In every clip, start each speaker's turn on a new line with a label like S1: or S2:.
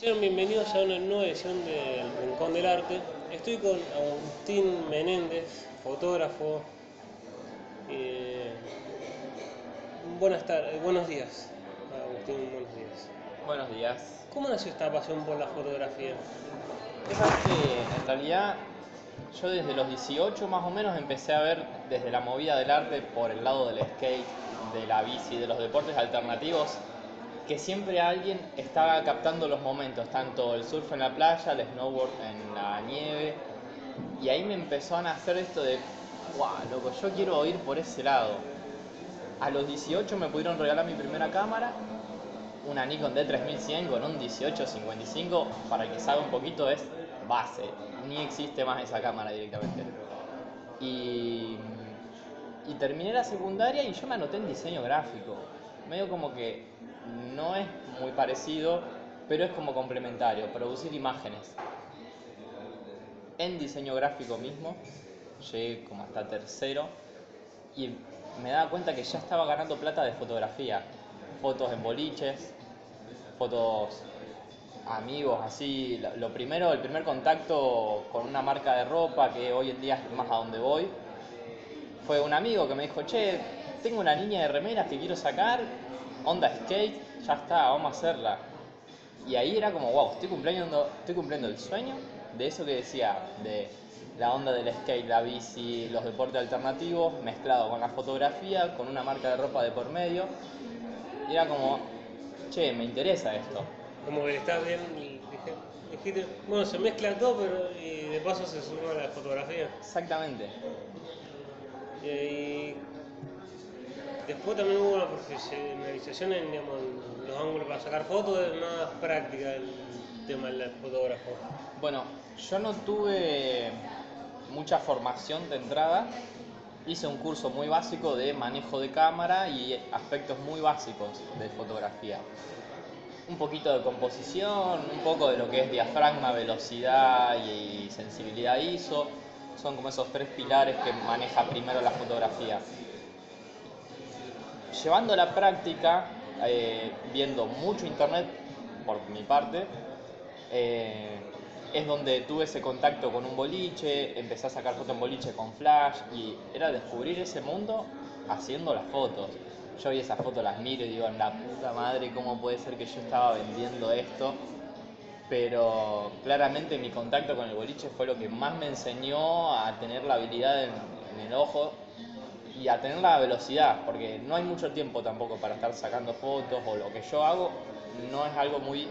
S1: Sean bienvenidos a una nueva edición del Rincón del Arte. Estoy con Agustín Menéndez, fotógrafo. Eh, buenas tardes, buenos días. Agustín, buenos días.
S2: Buenos días.
S1: ¿Cómo nació esta pasión por la fotografía?
S2: Fíjate que en realidad yo desde los 18 más o menos empecé a ver desde la movida del arte por el lado del skate, de la bici, de los deportes alternativos, que siempre alguien estaba captando los momentos, tanto el surf en la playa, el snowboard en la nieve, y ahí me empezó a nacer esto de, wow, loco, yo quiero ir por ese lado. A los 18 me pudieron regalar mi primera cámara, una Nikon D3100 con un 1855, para que haga un poquito es base, ni existe más esa cámara directamente. Y, y terminé la secundaria y yo me anoté en diseño gráfico. Medio como que no es muy parecido, pero es como complementario, producir imágenes. En diseño gráfico mismo, llegué como hasta tercero y me daba cuenta que ya estaba ganando plata de fotografía. Fotos en boliches, fotos amigos, así. Lo primero, el primer contacto con una marca de ropa, que hoy en día es más a donde voy, fue un amigo que me dijo, che, tengo una línea de remeras que quiero sacar, onda skate, ya está, vamos a hacerla. Y ahí era como, wow, estoy cumpliendo, estoy cumpliendo el sueño de eso que decía, de la onda del skate, la bici, los deportes alternativos, mezclado con la fotografía, con una marca de ropa de por medio. Y era como, che, me interesa esto.
S1: Como que estás bien y dijiste, bueno, se mezcla todo, pero y de paso se suma la fotografía.
S2: Exactamente.
S1: Y después también hubo una profesionalización en digamos, los ángulos para sacar fotos, es más práctica el tema del fotógrafo.
S2: Bueno, yo no tuve mucha formación de entrada. Hice un curso muy básico de manejo de cámara y aspectos muy básicos de fotografía. Un poquito de composición, un poco de lo que es diafragma, velocidad y sensibilidad ISO. Son como esos tres pilares que maneja primero la fotografía. Llevando la práctica, eh, viendo mucho internet por mi parte, eh, es donde tuve ese contacto con un boliche, empecé a sacar fotos en boliche con flash y era descubrir ese mundo haciendo las fotos. Yo vi esas fotos, las miro y digo, la puta madre, ¿cómo puede ser que yo estaba vendiendo esto? Pero claramente mi contacto con el boliche fue lo que más me enseñó a tener la habilidad en, en el ojo y a tener la velocidad, porque no hay mucho tiempo tampoco para estar sacando fotos o lo que yo hago no es algo muy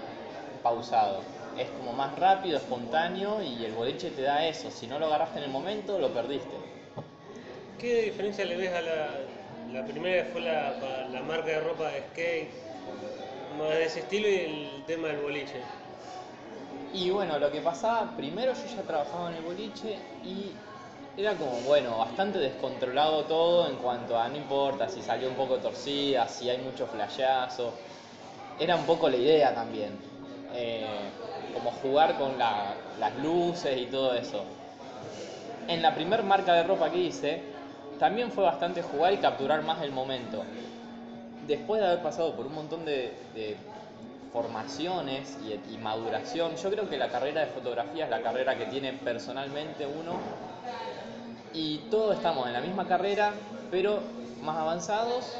S2: pausado es como más rápido, espontáneo y el boliche te da eso. Si no lo agarraste en el momento, lo perdiste.
S1: ¿Qué diferencia le ves a la, la primera que fue la, la, marca de ropa de skate, más de ese estilo y el tema del boliche?
S2: Y bueno, lo que pasaba, primero yo ya trabajaba en el boliche y era como, bueno, bastante descontrolado todo en cuanto a no importa si salió un poco torcida, si hay mucho flashazo. Era un poco la idea también. Eh, como jugar con la, las luces y todo eso. En la primer marca de ropa que hice, también fue bastante jugar y capturar más el momento. Después de haber pasado por un montón de, de formaciones y, y, maduración, yo creo que la carrera de fotografía es la carrera que tiene personalmente uno y todos estamos en la misma carrera, pero más avanzados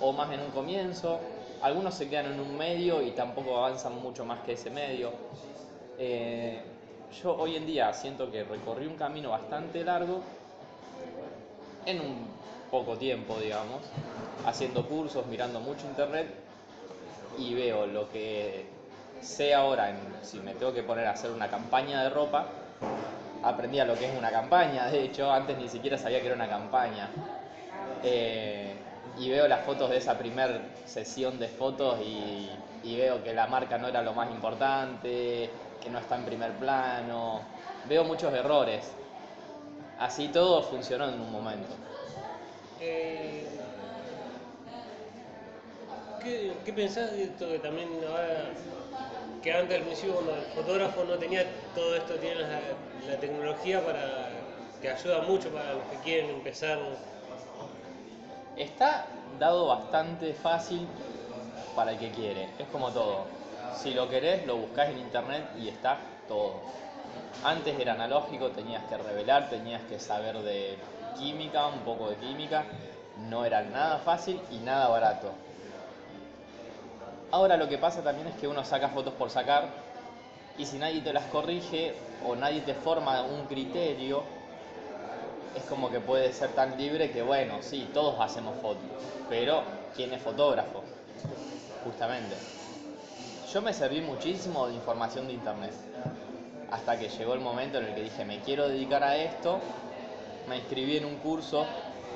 S2: o más en un comienzo, algunos se quedan en un medio y tampoco avanzan mucho más que ese medio. Eh, yo hoy en día siento que recorrí un camino bastante largo en un poco tiempo, digamos, haciendo cursos, mirando mucho internet y veo lo que sé ahora, si me tengo que poner a hacer una campaña de ropa, aprendí a lo que es una campaña, de hecho antes ni siquiera sabía que era una campaña. Eh, y veo las fotos de esa primer sesión de fotos y, veo que la marca no era lo más importante, que no está en primer plano, veo muchos errores. Así todo funcionó en un momento.
S1: Eh, ¿qué, ¿Qué pensás de esto que también ahora, que antes al principio cuando el fotógrafo no tenía todo esto, tiene la, la tecnología para que ayuda mucho para los que quieren empezar
S2: Está dado bastante fácil para el que quiere, es como todo. Si lo querés, lo buscás en internet y está todo. Antes era analógico, tenías que revelar, tenías que saber de química, un poco de química. No era nada fácil y nada barato. Ahora lo que pasa también es que uno saca fotos por sacar y si nadie te las corrige o nadie te forma un criterio, es como que puede ser tan libre que bueno, sí, todos hacemos fotos, pero ¿quién es fotógrafo? Justamente. Yo me serví muchísimo de información de internet, hasta que llegó el momento en el que dije, me quiero dedicar a esto, me inscribí en un curso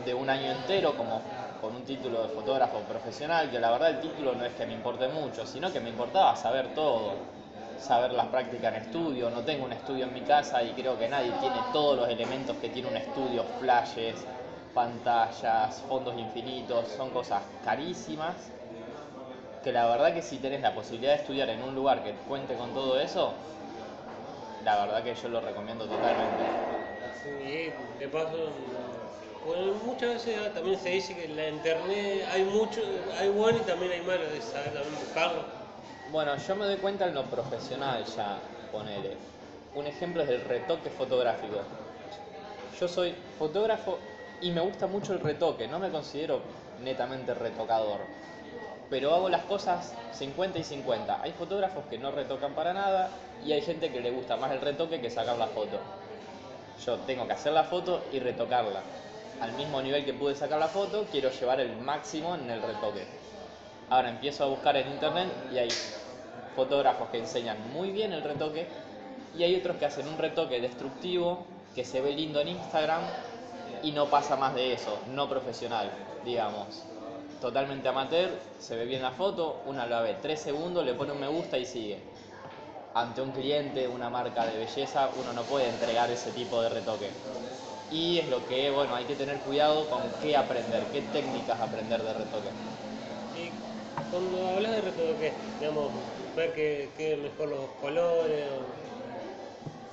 S2: de un año entero como con un título de fotógrafo profesional, que la verdad el título no es que me importe mucho, sino que me importaba saber todo, saber las prácticas en estudio, no tengo un estudio en mi casa y creo que nadie tiene todos los elementos que tiene un estudio, flashes, pantallas, fondos infinitos, son cosas carísimas, que la verdad que si tenés la posibilidad de estudiar en un lugar que cuente con todo eso, la verdad que yo lo recomiendo totalmente.
S1: Sí, de paso, muchas veces también se dice que en la internet hay mucho, hay bueno y también hay malo, de saber también buscarlo.
S2: Bueno, yo me doy cuenta en lo profesional ya, ponele. Un ejemplo es el retoque fotográfico. Yo soy fotógrafo y me gusta mucho el retoque, no me considero netamente retocador, pero hago las cosas 50 y 50. Hay fotógrafos que no retocan para nada y hay gente que le gusta más el retoque que sacar la foto. Yo tengo que hacer la foto y retocarla. Al mismo nivel que pude sacar la foto, quiero llevar el máximo en el retoque. Ahora empiezo a buscar en internet y hay fotógrafos que enseñan muy bien el retoque y hay otros que hacen un retoque destructivo que se ve lindo en Instagram y no pasa más de eso, no profesional, digamos. Totalmente amateur, se ve bien la foto, una la ve 3 segundos, le pone un me gusta y sigue. Ante un cliente, una marca de belleza, uno no puede entregar ese tipo de retoque. Y es lo que, bueno, hay que tener cuidado con qué aprender, qué técnicas aprender de retoque.
S1: Y cuando hablas de retoque, digamos, ver que, que mejor los colores. o-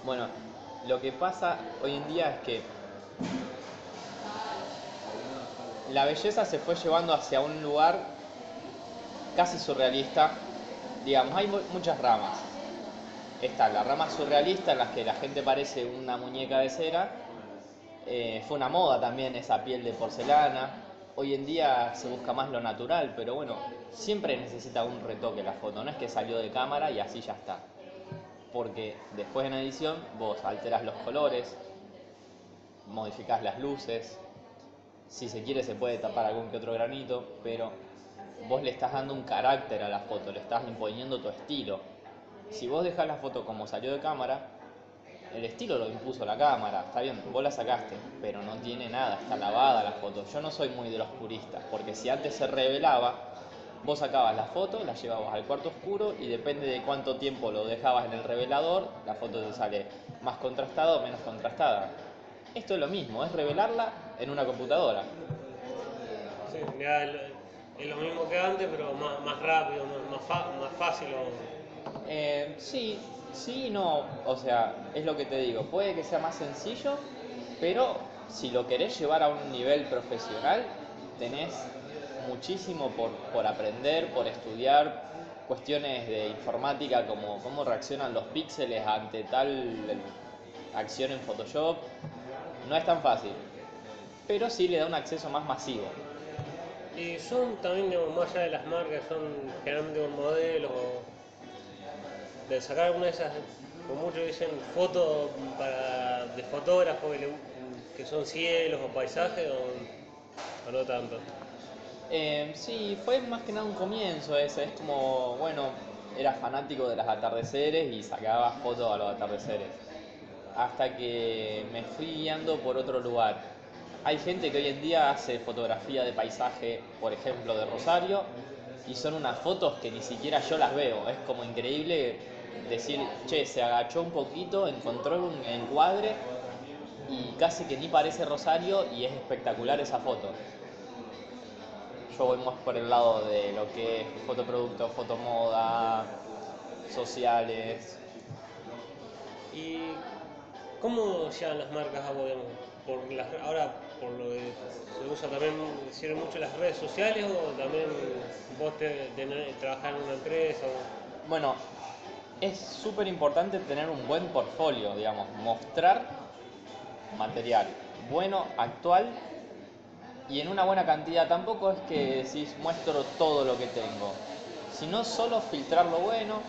S2: Bueno, lo que pasa hoy en día es que la belleza se fue llevando hacia un lugar casi surrealista. Digamos, hay mu- muchas ramas. Está la rama surrealista en la que la gente parece una muñeca de cera. Eh, fue una moda también esa piel de porcelana. Hoy en día se busca más lo natural, pero bueno, siempre necesita un retoque la foto. No es que salió de cámara y así ya está. Porque después en edición vos alteras los colores, modificás las luces, si se quiere se puede tapar algún que otro granito, pero vos le estás dando un carácter a la foto, le estás imponiendo tu estilo. Si vos dejás la foto como salió de cámara, el estilo lo impuso la cámara, está bien, vos la sacaste, pero no tiene nada, está lavada la foto. Yo no soy muy de los puristas, porque si antes se revelaba, vos sacabas la foto, la llevabas al cuarto oscuro y depende de cuánto tiempo lo dejabas en el revelador, la foto te sale más contrastada o menos contrastada. Esto es lo mismo, es revelarla en una computadora.
S1: Sí, ya es lo mismo que antes, pero más, más rápido, más, fácil. o-
S2: Eh, sí, sí no. O sea, es lo que te digo. Puede que sea más sencillo, pero si lo querés llevar a un nivel profesional, tenés muchísimo por, por aprender, por estudiar. Cuestiones de informática como cómo reaccionan los píxeles ante tal acción en Photoshop. No es tan fácil, pero sí le da un acceso más masivo.
S1: Y son también, más allá de las marcas, son generalmente con modelos. De sacar alguna de esas, como muchos dicen, fotos para, de fotógrafos que, son cielos o paisajes, o, o no tanto.
S2: Eh, sí, fue más que nada un comienzo ese, es como, bueno, era fanático de los atardeceres y sacaba fotos a los atardeceres. Hasta que me fui guiando por otro lugar. Hay gente que hoy en día hace fotografía de paisaje, por ejemplo, de Rosario, y son unas fotos que ni siquiera yo las veo. Es como increíble decir, che, se agachó un poquito, encontró un encuadre y casi que ni parece Rosario y es espectacular esa foto. Yo voy más por el lado de lo que es fotoproducto, fotomoda, sociales.
S1: ¿Y cómo llegan las marcas a vos, digamos? Por las, ahora, por lo que se usa también, sirven mucho las redes sociales o también vos te, tenés- trabajás en una empresa? o-
S2: Bueno, es súper importante tener un buen portfolio, digamos, mostrar material bueno, actual y en una buena cantidad. Tampoco es que si muestro todo lo que tengo, sino solo filtrar lo bueno,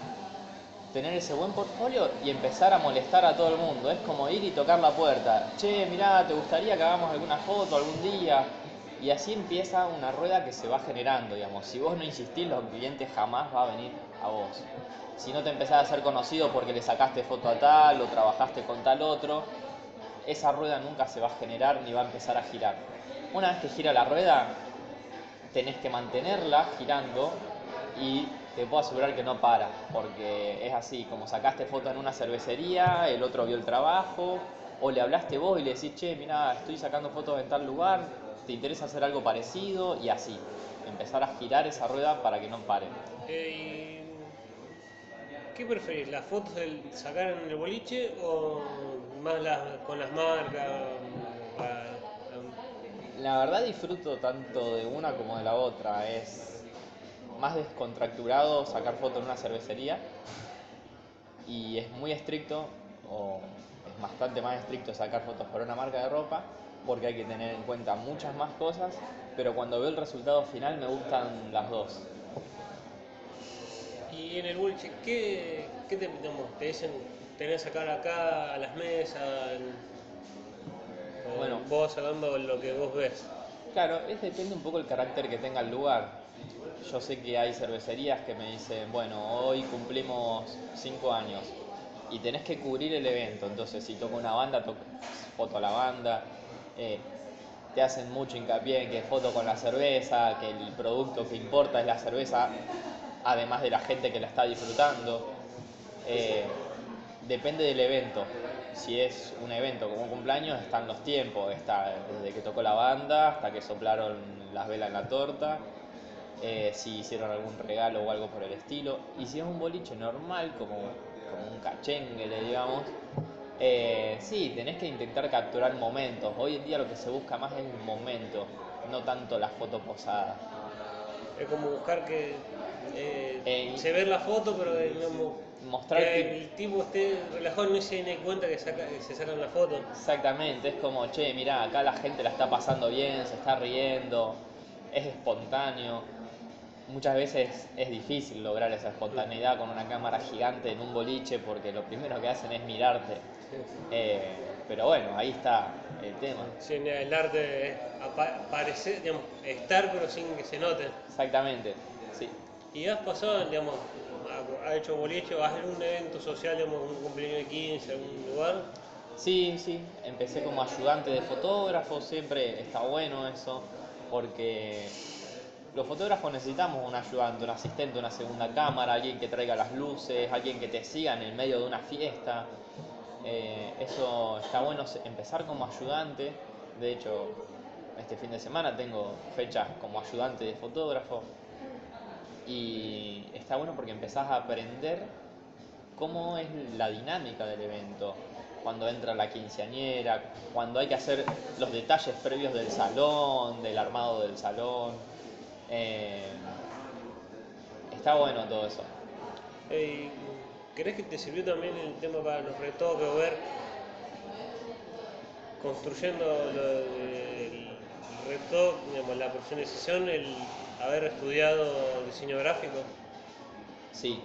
S2: tener ese buen portfolio y empezar a molestar a todo el mundo. Es como ir y tocar la puerta. Che, mirá, ¿te gustaría que hagamos alguna foto algún día? Y así empieza una rueda que se va generando, digamos. Si vos no insistís, los clientes jamás va a venir a vos. Si no te empezás a ser conocido porque le sacaste foto a tal o trabajaste con tal otro, esa rueda nunca se va a generar ni va a empezar a girar. Una vez que gira la rueda, tenés que mantenerla girando y te puedo asegurar que no para, porque es así, como sacaste foto en una cervecería, el otro vio el trabajo, o le hablaste vos y le decís, che, mira, estoy sacando fotos en tal lugar, te interesa hacer algo parecido, y así, empezar a girar esa rueda para que no pare.
S1: Eh, ¿Qué preferís, las fotos del sacar en el boliche o más con las marcas?
S2: La verdad disfruto tanto de una como de la otra, es más descontracturado sacar fotos en una cervecería y es muy estricto o es bastante más estricto sacar fotos por una marca de ropa porque hay que tener en cuenta muchas más cosas, pero cuando veo el resultado final me gustan las dos.
S1: Y en el boliche, ¿qué, qué te, te dicen? ¿Tenés sacar acá a las mesas? Bueno, vos hablando de lo que vos ves.
S2: Claro, es depende un poco el carácter que tenga el lugar yo sé que hay cervecerías que me dicen, bueno, hoy cumplimos cinco años y tenés que cubrir el evento, entonces si toca una banda, toco foto a la banda, eh, te hacen mucho hincapié en que foto con la cerveza, que el producto que importa es la cerveza, además de la gente que la está disfrutando. Eh, depende del evento. Si es un evento como un cumpleaños, están los tiempos, está desde que tocó la banda hasta que soplaron las velas en la torta eh, si hicieron algún regalo o algo por el estilo. Y si es un boliche normal, como, como un cachengue, digamos, eh, sí, tenés que intentar capturar momentos. Hoy en día lo que se busca más es un momento, no tanto la foto posada.
S1: Es como buscar que eh, se ve la foto, pero mostrar que, el tipo esté relajado y no se den cuenta que, que se sacan la foto.
S2: Exactamente, es como, che, mirá, acá la gente la está pasando bien, se está riendo, es espontáneo muchas veces es difícil lograr esa espontaneidad con una cámara gigante en un boliche porque lo primero que hacen es mirarte. Eh, pero bueno, ahí está el tema.
S1: Sí, el arte es aparecer, digamos, estar pero sin que se note.
S2: Exactamente, sí.
S1: ¿Y has pasado, digamos, has hecho boliche o has hecho un evento social, digamos, un cumpleaños de 15, algún lugar?
S2: Sí, sí, empecé como ayudante de fotógrafo, siempre está bueno eso, porque los fotógrafos necesitamos un ayudante, un asistente, una segunda cámara, alguien que traiga las luces, alguien que te siga en el medio de una fiesta. Eh, eso está bueno empezar como ayudante. De hecho, este fin de semana tengo fechas como ayudante de fotógrafo. Y está bueno porque empezás a aprender cómo es la dinámica del evento. Cuando entra la quinceañera, cuando hay que hacer los detalles previos del salón, del armado del salón eh, está bueno todo eso.
S1: ¿Crees que te sirvió también el tema para los retoques o ver construyendo el retoque, digamos, la profesionalización, el haber estudiado diseño gráfico?
S2: Sí,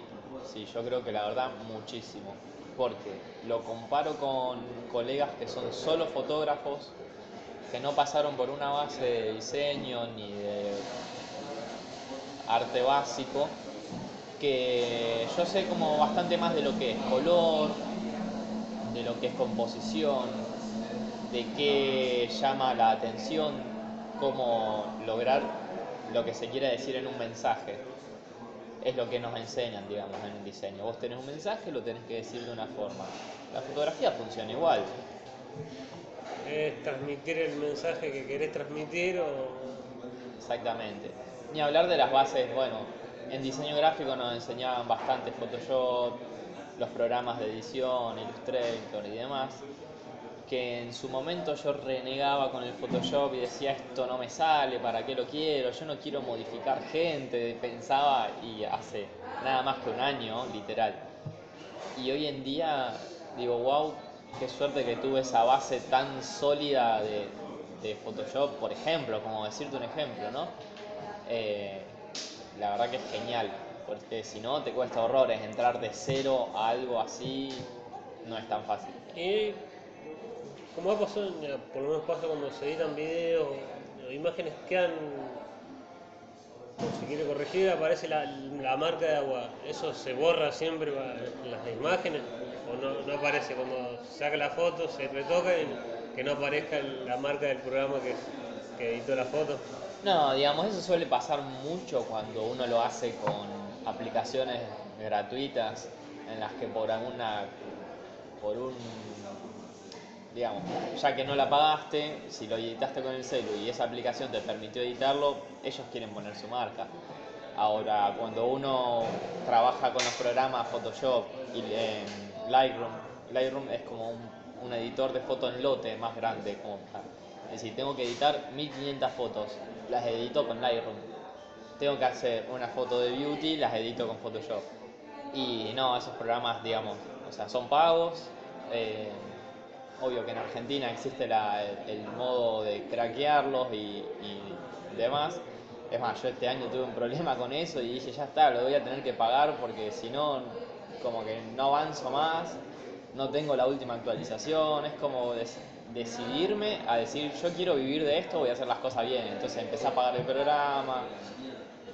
S2: sí, yo creo que la verdad muchísimo, porque lo comparo con colegas que son solo fotógrafos, que no pasaron por una base de diseño ni de arte básico, que yo sé como bastante más de lo que es color, de lo que es composición, de qué llama la atención, cómo lograr lo que se quiere decir en un mensaje. Es lo que nos enseñan, digamos, en el diseño. Vos tenés un mensaje, lo tenés que decir de una forma. La fotografía funciona igual.
S1: Es transmitir el mensaje que querés transmitir o...
S2: Exactamente. Ni hablar de las bases, bueno, en diseño gráfico nos enseñaban bastante Photoshop, los programas de edición, Illustrator y demás. que en su momento yo renegaba con el Photoshop y decía esto no me sale, ¿para qué lo quiero? Yo no quiero modificar gente, pensaba y hace nada más que un año, literal. Y hoy en día digo, wow, qué suerte que tuve esa base tan sólida de, Photoshop, por ejemplo, como decirte un ejemplo, ¿no? Eh, la verdad que es genial, porque si no te cuesta horrores entrar de cero a algo así, no es tan fácil.
S1: Y como ha pasado, por lo menos pasa cuando se editan videos imágenes quedan, si quiere corregir, aparece la, la, marca de agua. ¿Eso se borra siempre en las imágenes? ¿O no, no aparece cuando saca la foto, se retoca y que no aparezca la marca del programa que, que editó la foto?
S2: No, digamos, eso suele pasar mucho cuando uno lo hace con aplicaciones gratuitas en las que por alguna, por un digamos, ya que no la pagaste, si lo editaste con el celu y esa aplicación te permitió editarlo, ellos quieren poner su marca. Ahora, cuando uno trabaja con los programas Photoshop y Lightroom, Lightroom es como un, editor de fotos en lote más grande. Como, es decir, tengo que editar 1500 fotos, las edito con Lightroom. Tengo que hacer una foto de beauty, las edito con Photoshop. Y no, esos programas, digamos, o sea, son pagos. Eh, obvio que en Argentina existe el, modo de craquearlos y, demás. Es más, yo este año tuve un problema con eso y dije, ya está, lo voy a tener que pagar porque si no, como que no avanzo más, no tengo la última actualización, es como decidirme a decir, yo quiero vivir de esto, voy a hacer las cosas bien. Entonces empecé a pagar el programa,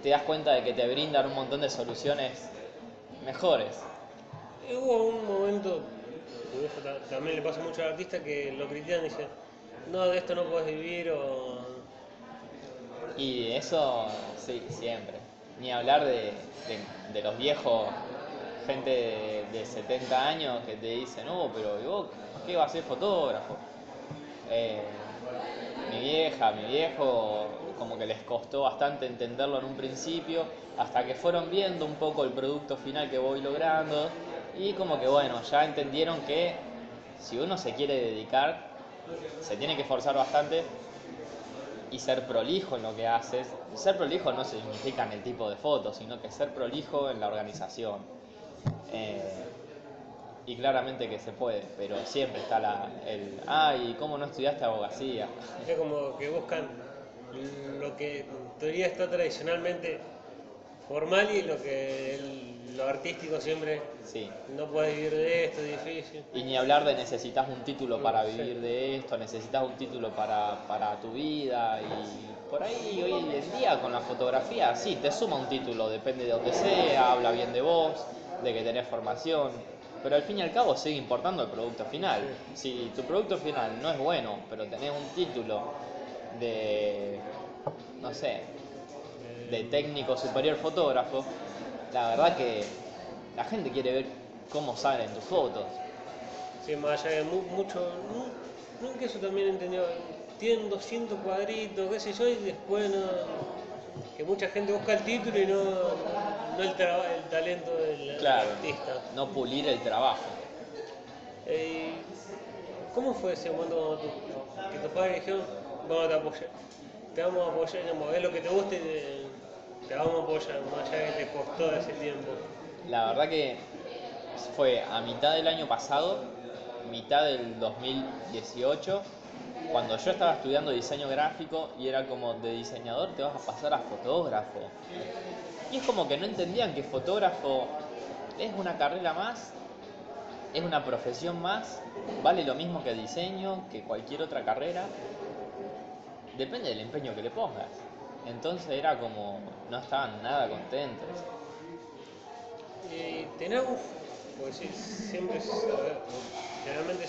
S2: te das cuenta de que te brindan un montón de soluciones mejores.
S1: Hubo un momento también le pasa mucho al artista que lo critican y dicen, no, de esto no puedes vivir o...
S2: Y eso, sí, siempre. Ni hablar de, los viejos, gente de, 70 años que te dicen, no, pero vos qué vas a ser fotógrafo? Eh, mi vieja, mi viejo, como que les costó bastante entenderlo en un principio, hasta que fueron viendo un poco el producto final que voy logrando y como que bueno, ya entendieron que si uno se quiere dedicar, se tiene que esforzar bastante y ser prolijo en lo que haces. Ser prolijo no significa en el tipo de fotos, sino que ser prolijo en la organización. Eh, y claramente que se puede, pero siempre está la, el, ay, ¿cómo no estudiaste abogacía?
S1: Es como que buscan lo que en teoría está tradicionalmente formal y lo que lo artístico siempre sí. no puedes vivir de esto, es difícil.
S2: Y ni hablar de necesitas un título para vivir de esto, necesitas un título para, para tu vida y por ahí hoy en día con la fotografía sí, te suma un título, depende de donde sea, habla bien de vos, de que tenés formación, pero al fin y al cabo sigue importando el producto final. Si tu producto final no es bueno, pero tenés un título de, no sé, de técnico superior fotógrafo, la verdad que la gente quiere ver cómo salen tus fotos.
S1: Sí, más allá de mucho, no, que eso también entendió, tienen 200 cuadritos, qué sé yo, y después no, que mucha gente busca el título y no, no el, el, talento del,
S2: claro,
S1: artista.
S2: No pulir el trabajo.
S1: Eh, ¿Cómo fue ese momento que tus padres dijeron, vamos a apoyar, te vamos a apoyar, es lo que te guste, te vamos a apoyar, más allá que te costó ese tiempo?
S2: La verdad que fue a mitad del año pasado, mitad del 2018, cuando yo estaba estudiando diseño gráfico y era como de diseñador te vas a pasar a fotógrafo. Y es como que no entendían que fotógrafo es una carrera más, es una profesión más, vale lo mismo que diseño, que cualquier otra carrera. Depende del empeño que le pongas. Entonces era como, no estaban nada contentos.
S1: Y tenemos, pues siempre, generalmente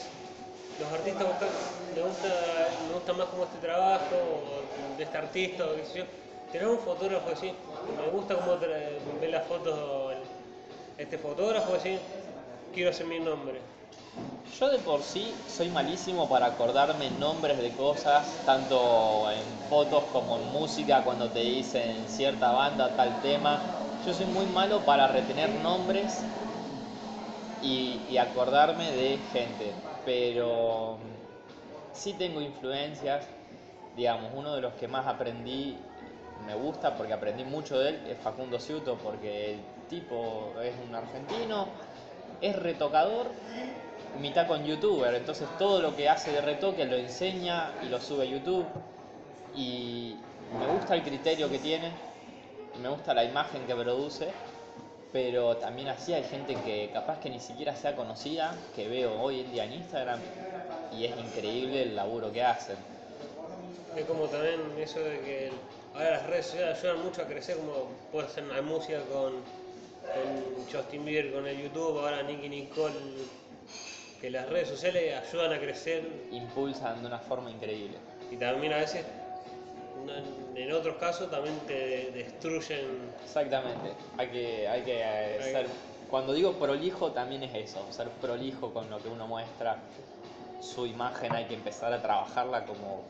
S1: los artistas buscan, me gusta, gusta más como este trabajo, o de este artista, o qué sé yo. Tener un fotógrafo así, me gusta cómo ve las fotos este fotógrafo así, quiero hacer mi nombre.
S2: Yo de por sí soy malísimo para acordarme nombres de cosas, tanto en fotos como en música, cuando te dicen cierta banda, tal tema. Yo soy muy malo para retener nombres y, acordarme de gente, pero sí tengo influencias, digamos, uno de los que más aprendí, me gusta porque aprendí mucho de él, es Facundo Ciuto, porque el tipo es un argentino, es retocador, mitad con youtuber, entonces todo lo que hace de retoque lo enseña y lo sube a YouTube. Y me gusta el criterio que tiene, me gusta la imagen que produce, pero también así hay gente que capaz que ni siquiera sea conocida, que veo hoy en día en Instagram, y es increíble el laburo que hacen.
S1: Es como también eso de que ahora las redes sociales ayudan mucho a crecer, como puede hacer una música con, con Justin Bieber, con el YouTube, ahora Nicky Nicole, que las redes sociales ayudan a crecer
S2: Impulsan de una forma increíble.
S1: y también a veces, en otros casos, también te destruyen.
S2: Exactamente, hay que, hay que
S1: Hay-
S2: ser, cuando digo prolijo también es eso, ser prolijo con lo que uno muestra, su imagen hay que empezar a trabajarla como,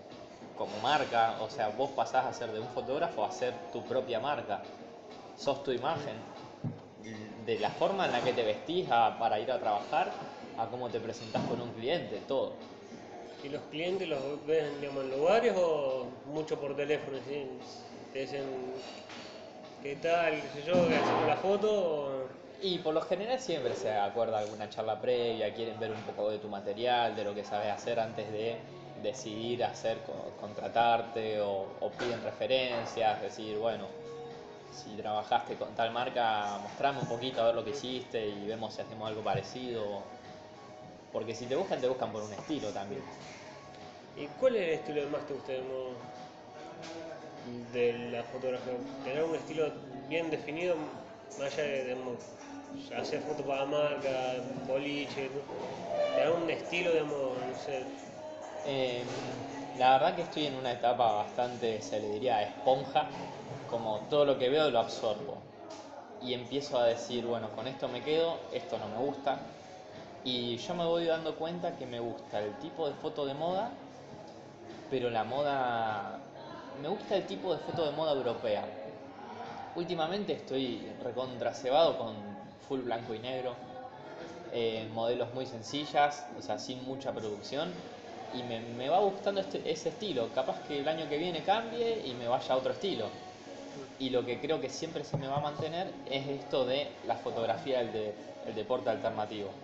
S2: como marca, o sea, vos pasás a ser de un fotógrafo a ser tu propia marca, sos tu imagen, de la forma en la que te vestís a- para ir a trabajar, a cómo te presentás con un cliente, todo.
S1: ¿Y los clientes los ven digamos, en lugares o mucho por teléfono? ¿sí? Te dicen, ¿qué tal? ¿Qué sé yo? ¿Qué hacemos la foto? o-
S2: Y por lo general siempre se acuerda alguna charla previa, quieren ver un poco de tu material, de lo que sabes hacer antes de decidir hacer co- contratarte o, piden referencias, decir, bueno, si trabajaste con tal marca, mostrame un poquito a ver lo que hiciste y vemos si hacemos algo parecido. Porque si te buscan, te buscan por un estilo también.
S1: ¿Y cuál es el estilo que más te gusta de la fotografía? ¿Tener un estilo bien definido, más allá de hacer fotos para marca, boliche? ¿no? ¿Tener un estilo, digamos, no sé,
S2: Eh, la verdad que estoy en una etapa bastante, se le diría, esponja, como todo lo que veo lo absorbo. Y empiezo a decir, bueno, con esto me quedo, esto no me gusta. Y yo me voy dando cuenta que me gusta el tipo de foto de moda, pero la moda... Me gusta el tipo de foto de moda europea. Últimamente estoy recontracebado con full blanco y negro, eh, modelos muy sencillas, o sea, sin mucha producción, y me, me va gustando este, ese estilo. Capaz que el año que viene cambie y me vaya a otro estilo. Y lo que creo que siempre se me va a mantener es esto de la fotografía del de- el deporte alternativo.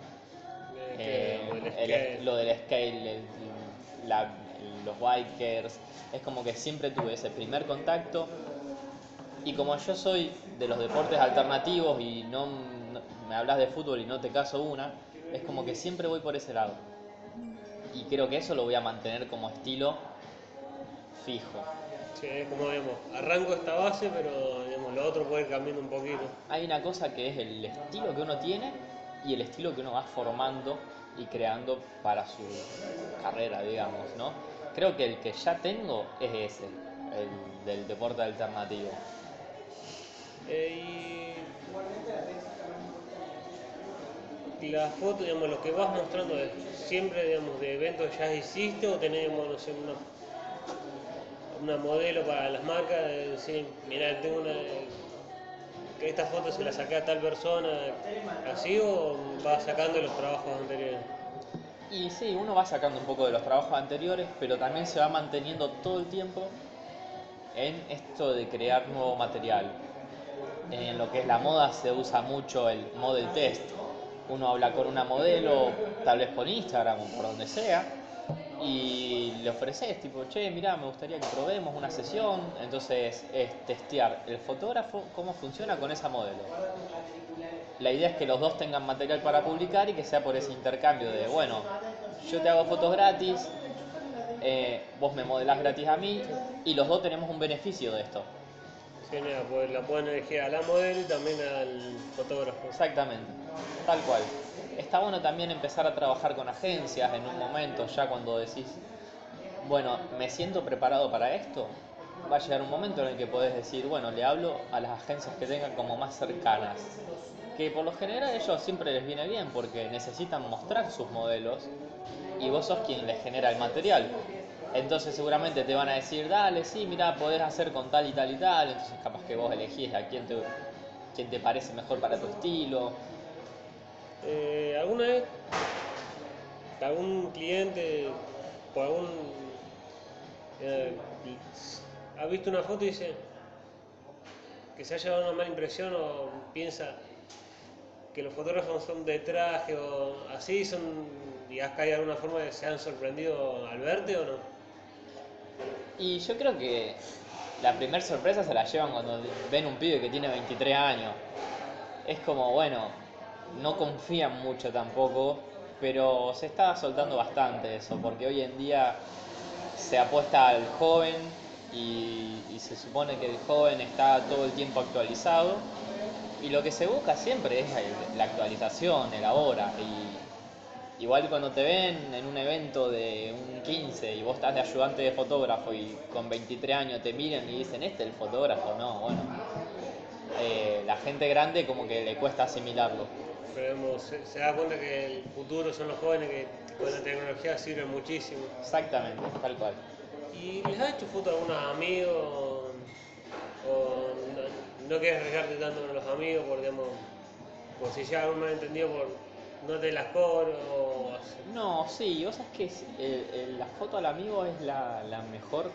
S2: Eh, el- lo del scale, el- la- los bikers, es como que siempre tuve ese primer contacto y como yo soy de los deportes alternativos y no, no- me hablas de fútbol y no te caso una, es como que siempre voy por ese lado. Y creo que eso lo voy a mantener como estilo fijo.
S1: Sí, es como, digamos, arranco esta base, pero digamos, lo otro puede ir cambiando un poquito.
S2: Hay una cosa que es el estilo que uno tiene y el estilo que uno va formando y creando para su carrera, digamos, ¿no? Creo que el que ya tengo es ese, el del deporte alternativo.
S1: Eh, y la foto, digamos, lo que vas mostrando es siempre, digamos, de eventos ya hiciste o tenemos, no una, una modelo para las marcas, de decir, mira, tengo una, que esta foto se la saqué a tal persona, así o vas sacando los trabajos anteriores.
S2: Y sí, uno va sacando un poco de los trabajos anteriores, pero también se va manteniendo todo el tiempo en esto de crear nuevo material. En lo que es la moda se usa mucho el model test. Uno habla con una modelo, tal vez por Instagram o por donde sea, y le ofreces tipo, che, mira, me gustaría que probemos una sesión. Entonces es testear el fotógrafo cómo funciona con esa modelo. La idea es que los dos tengan material para publicar y que sea por ese intercambio de, bueno, yo te hago fotos gratis, eh, vos me modelás gratis a mí y los dos tenemos un beneficio de esto.
S1: Sí, mira, pues la pueden elegir a la modelo y también al fotógrafo.
S2: Exactamente, tal cual. Está bueno también empezar a trabajar con agencias en un momento, ya cuando decís, bueno, me siento preparado para esto, va a llegar un momento en el que podés decir, bueno, le hablo a las agencias que tengan como más cercanas, que por lo general a ellos siempre les viene bien porque necesitan mostrar sus modelos y vos sos quien les genera el material. Entonces seguramente te van a decir, dale, sí, mira, podés hacer con tal y tal y tal, entonces capaz que vos elegís a quién te, quién te parece mejor para tu estilo.
S1: Eh, ¿Alguna vez algún cliente por algún. eh, ha visto una foto y dice que se ha llevado una mala impresión o piensa que los fotógrafos son de traje o así, son y acá hay alguna forma de se han sorprendido al verte o no?
S2: Y yo creo que la primera sorpresa se la llevan cuando ven un pibe que tiene 23 años. Es como, bueno, no confían mucho tampoco, pero se está soltando bastante eso, porque hoy en día se apuesta al joven y, se supone que el joven está todo el tiempo actualizado y lo que se busca siempre es la actualización, el ahora. Y igual cuando te ven en un evento de un 15 y vos estás de ayudante de fotógrafo y con 23 años te miran y dicen, este es el fotógrafo, no, bueno. Eh, la gente grande como que le cuesta asimilarlo.
S1: Pero digamos, se, se da cuenta que el futuro son los jóvenes que con la tecnología sirven muchísimo.
S2: Exactamente, tal cual.
S1: ¿Y les has hecho fotos a algunos amigos? ¿O no, no quieres arriesgarte tanto con los amigos por, digamos, por si ya algún malentendido por no te las cobro?
S2: No, sí, vos sabés que es- el- el- la foto al amigo es la, la mejor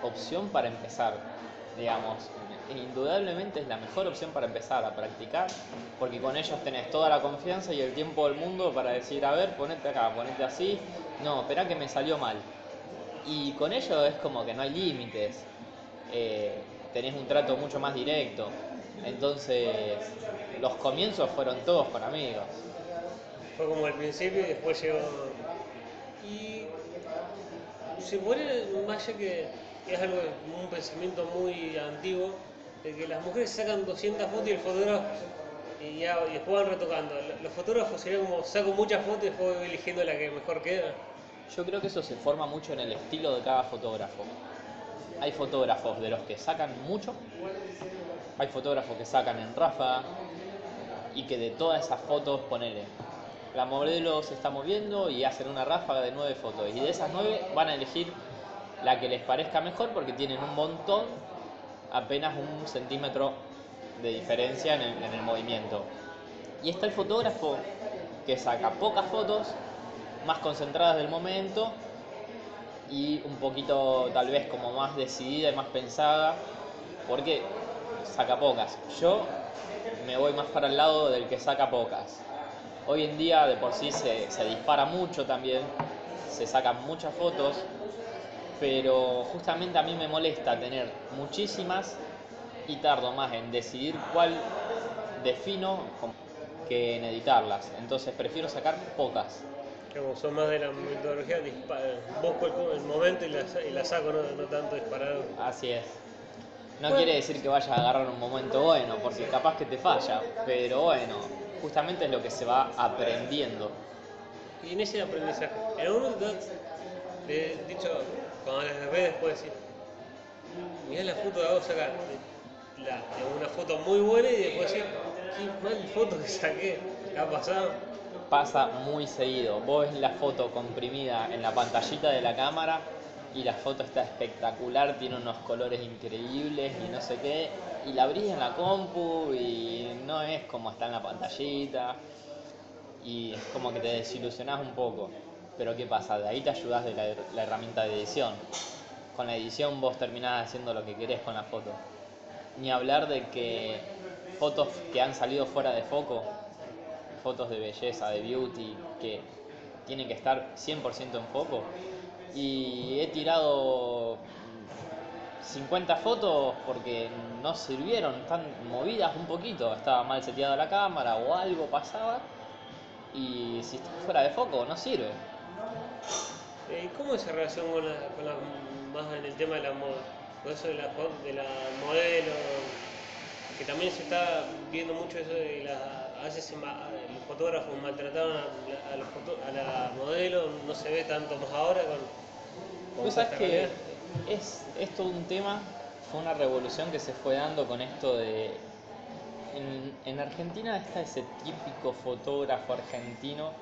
S2: opción para empezar, digamos. Indudablemente es la mejor opción para empezar a practicar, porque con ellos tenés toda la confianza y el tiempo del mundo para decir, a ver, ponete acá, ponete así, no, espera que me salió mal. Y con ellos es como que no hay límites, eh, tenés un trato mucho más directo. Entonces, los comienzos fueron todos con amigos.
S1: Fue como al principio y después llegó. Y se pone más allá que es algo, un pensamiento muy antiguo, de que las mujeres sacan 200 fotos y el fotógrafo. Y, ya, y después van retocando. Los fotógrafos serían como saco muchas fotos y después voy eligiendo la que mejor queda.
S2: Yo creo que eso se forma mucho en el estilo de cada fotógrafo. Hay fotógrafos de los que sacan mucho, hay fotógrafos que sacan en ráfaga y que de todas esas fotos ponele. La modelo se está moviendo y hacen una ráfaga de nueve fotos y de esas nueve van a elegir la que les parezca mejor porque tienen un montón, apenas un centímetro de diferencia en el, en el movimiento. Y está el fotógrafo que saca pocas fotos, más concentradas del momento y un poquito tal vez como más decidida y más pensada, porque saca pocas. Yo me voy más para el lado del que saca pocas. Hoy en día de por sí se, se dispara mucho también, se sacan muchas fotos, pero justamente a mí me molesta tener muchísimas y tardo más en decidir cuál defino que en editarlas. Entonces prefiero sacar pocas.
S1: Como son más de la metodología, busco el, el momento y la, sa- y la saco, no, no tanto disparar.
S2: Así es. No
S1: Bueno.
S2: quiere decir que vayas a agarrar un momento bueno, porque capaz que te falla, pero bueno, justamente es lo que se va aprendiendo.
S1: Y en ese aprendizaje, en algún momento te he dicho, cuando las ves después decir, mirá la foto de vos acá, la, una foto muy buena y después decir, qué mal foto que saqué, ¿qué ha pasado?
S2: Pasa muy seguido. Vos ves la foto comprimida en la pantallita de la cámara y la foto está espectacular, tiene unos colores increíbles y no sé qué, y la abrís en la compu y no es como está en la pantallita y es como que te desilusionás un poco. Pero ¿qué pasa? De ahí te ayudas de la, la herramienta de edición. Con la edición vos terminás haciendo lo que querés con la foto. Ni hablar de que fotos que han salido fuera de foco, fotos de belleza, de beauty, que tienen que estar 100% en foco. Y he tirado 50 fotos porque no sirvieron, están movidas un poquito, estaba mal seteada la cámara o algo pasaba. Y si está fuera de foco, no sirve.
S1: Eh, ¿Cómo es esa relación con la, con la- más en el tema de la moda? Con eso de la, de la modelo, que también se está viendo mucho eso de la, a veces ma- los fotógrafos maltrataron a, la- a los foto- a la modelo, no se ve tanto más ahora con, esta
S2: que es, es todo un tema, fue una revolución que se fue dando con esto de... En, en Argentina está ese típico fotógrafo argentino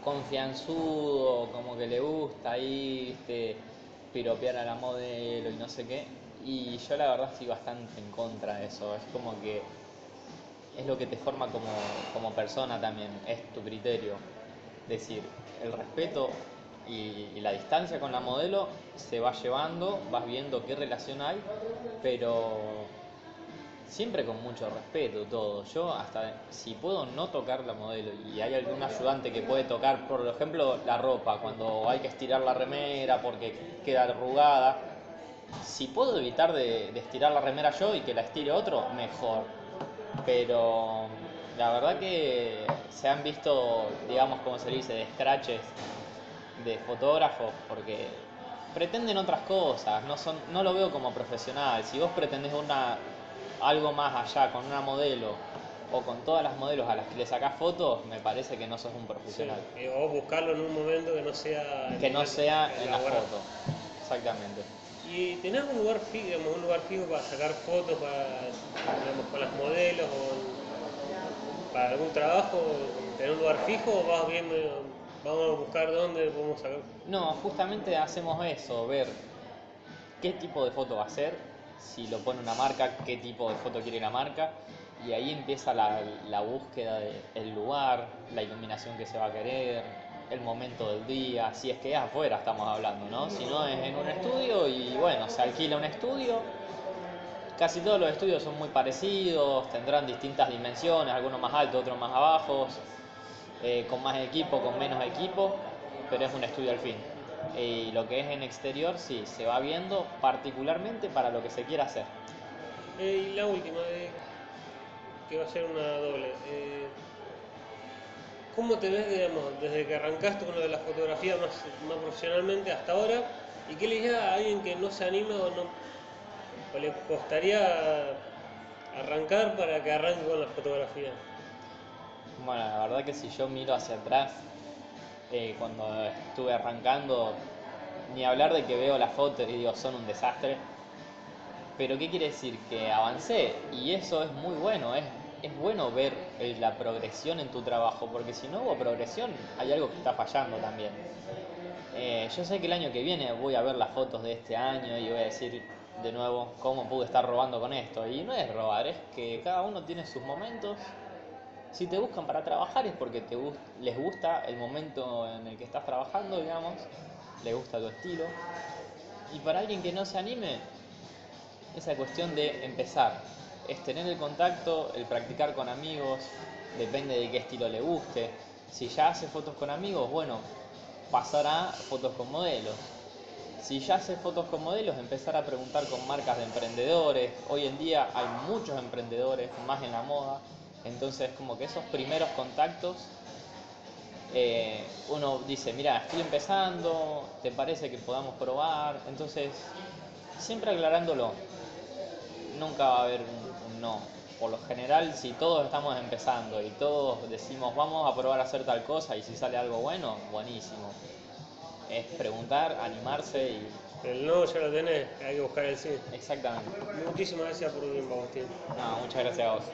S2: confianzudo, como que le gusta ahí, viste, piropear a la modelo y no sé qué. Y yo la verdad estoy bastante en contra de eso, es como que es lo que te forma como, como persona también, es tu criterio. Es decir, el respeto y, la distancia con la modelo se va llevando, vas viendo qué relación hay, pero siempre con mucho respeto todo. Yo hasta si puedo no tocar la modelo y hay algún ayudante que puede tocar, por ejemplo, la ropa, cuando hay que estirar la remera porque queda arrugada, si puedo evitar de, de estirar la remera yo y que la estire otro, mejor. Pero la verdad que se han visto, digamos, como se dice, de scratches de fotógrafos porque pretenden otras cosas, no, son, no lo veo como profesional. Si vos pretendés una, algo más allá con una modelo o con todas las modelos a las que le sacás fotos, me parece que no sos un
S1: Sí,
S2: profesional.
S1: y o buscarlo en un momento que no sea...
S2: Que no sea en la
S1: elaborado.
S2: foto. Exactamente.
S1: ¿Y tenés un lugar fijo, digamos, un lugar fijo para sacar fotos para, digamos, con las modelos o para algún trabajo? ¿Tenés un lugar fijo o vas viendo, vamos a buscar dónde podemos sacar?
S2: No, justamente hacemos eso, ver qué tipo de foto va a ser, si lo pone una marca, qué tipo de foto quiere la marca, y ahí empieza la, la búsqueda del lugar, la iluminación que se va a querer, el momento del día, si es que es afuera estamos hablando, ¿no? Si no es en un estudio y bueno, se alquila un estudio. Casi todos los estudios son muy parecidos, tendrán distintas dimensiones, algunos más altos, otros más bajos, eh, con más equipo, con menos equipo, pero es un estudio al fin. Y lo que es en exterior, sí, se va viendo particularmente para lo que se quiera hacer.
S1: Eh, y la última, eh, que va a ser una doble. ¿Cómo te ves, digamos, desde que arrancaste con lo de la fotografía más, profesionalmente hasta ahora? ¿Y qué le dirías a alguien que no se anima o no le costaría arrancar para que arranque con la fotografía?
S2: Bueno, la verdad que si yo miro hacia atrás, eh, cuando estuve arrancando, ni hablar de que veo las fotos y digo son un desastre. Pero ¿qué quiere decir? Que avancé y eso es muy bueno, es, es bueno ver eh, la progresión en tu trabajo, porque si no hubo progresión hay algo que está fallando también. Eh, yo sé que el año que viene voy a ver las fotos de este año y voy a decir de nuevo cómo pude estar robando con esto. Y no es robar, es que cada uno tiene sus momentos. Si te buscan para trabajar es porque te les gusta el momento en el que estás trabajando, digamos, les gusta tu estilo. Y para alguien que no se anime, esa cuestión de empezar es tener el contacto, el practicar con amigos, depende de qué estilo le guste. Si ya hace fotos con amigos, bueno, pasar a fotos con modelos. Si ya hace fotos con modelos, empezar a preguntar con marcas de emprendedores. Hoy en día hay muchos emprendedores, más en la moda. Entonces, como que esos primeros contactos, eh, uno dice, mira, estoy empezando, ¿te parece que podamos probar? Entonces, siempre aclarándolo, nunca va a haber un no. Por lo general, si todos estamos empezando y todos decimos, vamos a probar a hacer tal cosa y si sale algo bueno, buenísimo. Es preguntar, animarse y
S1: El no ya lo tenés, hay que buscar el sí.
S2: exactamente.
S1: Muchísimas gracias por tu tiempo, Agustín.
S2: No, muchas gracias a vos.